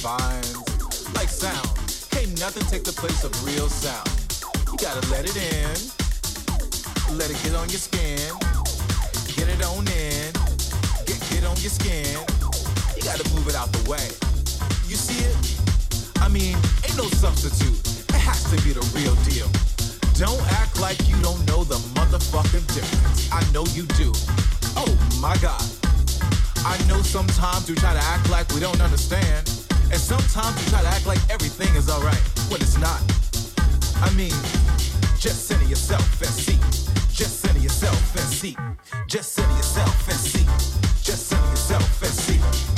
vines. Like sound, can't nothing take the place of real sound. You gotta let it in, let it get on your skin, get it on in, get get on your skin. You gotta move it out the way. You see it? I mean, ain't no substitute. It has to be the real deal. Don't act like you don't know the motherfucking difference. I know you do. Oh my god. I know sometimes we try to act like we don't understand. And sometimes we try to act like everything is alright when it's not. I mean, just center yourself and see. Just center yourself and see. Just center yourself and see. Just center yourself and see.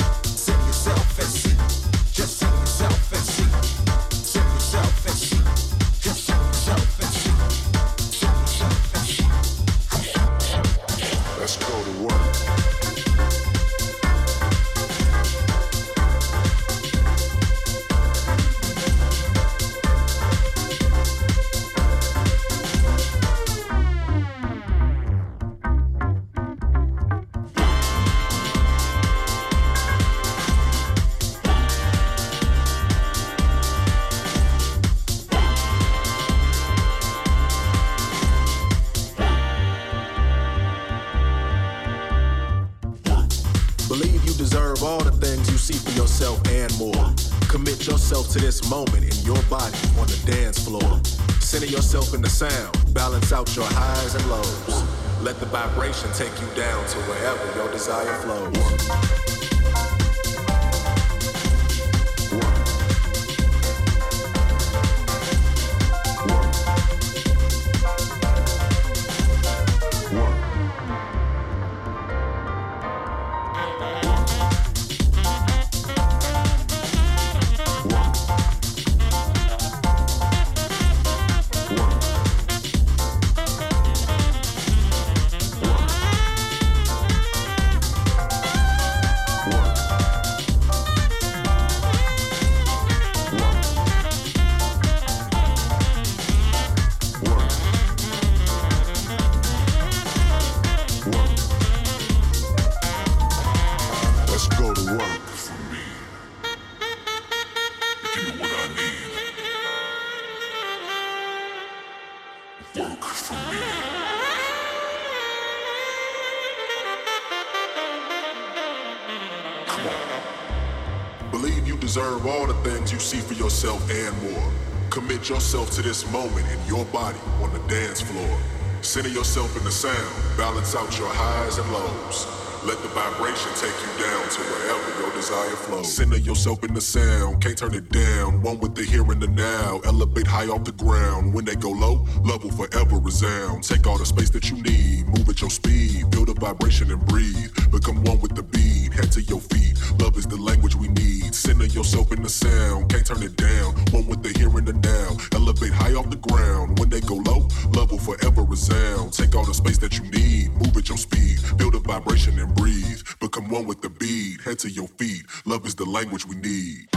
To this moment in your body on the dance floor. Center yourself in the sound, balance out your highs and lows. Let the vibration take you down to wherever your desire flows. Commit yourself to this moment in your body on the dance floor. Center yourself in the sound, balance out your highs and lows. Let the vibration take you down to wherever your desire flows. Center yourself in the sound, can't turn it down. One with the here and the now. Elevate high off the ground. When they go low, love will forever resound. Take all the space that you need, move at your speed. Feel the vibration and breathe. Become one with the beat. Head to your feet. Love is the language we need. Center yourself in the sound, can't turn it down. One with the here and the now. Elevate high off the ground. When they go low, love will forever resound. Take all the space that you need, move at your speed. Feel the vibration and breathe. Become one with the beat. Head to your feet. Love is the language we need.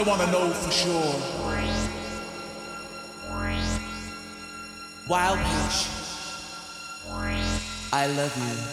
I wanna know for sure. Wild pitch, I love you,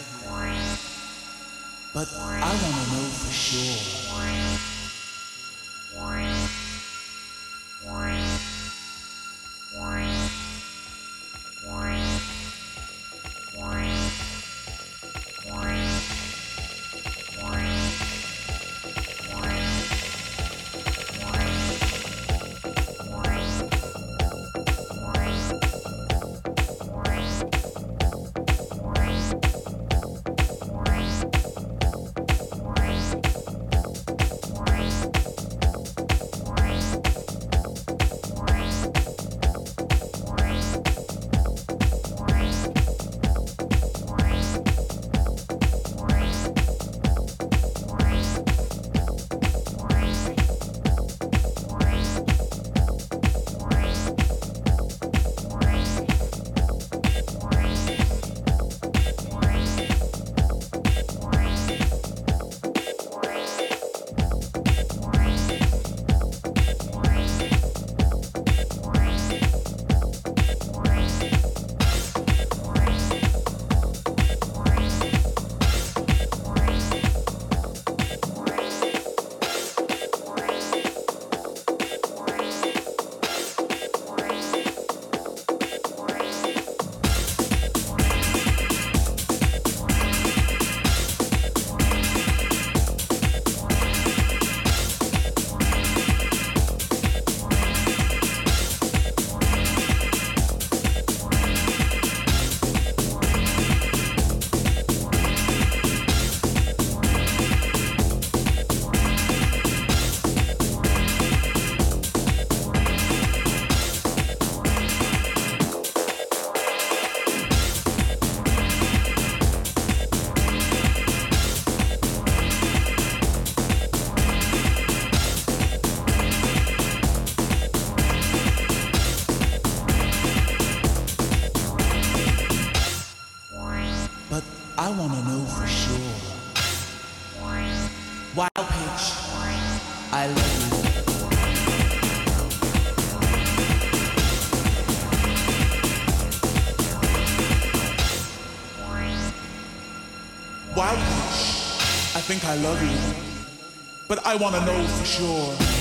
I think I love you, but I want to know for sure.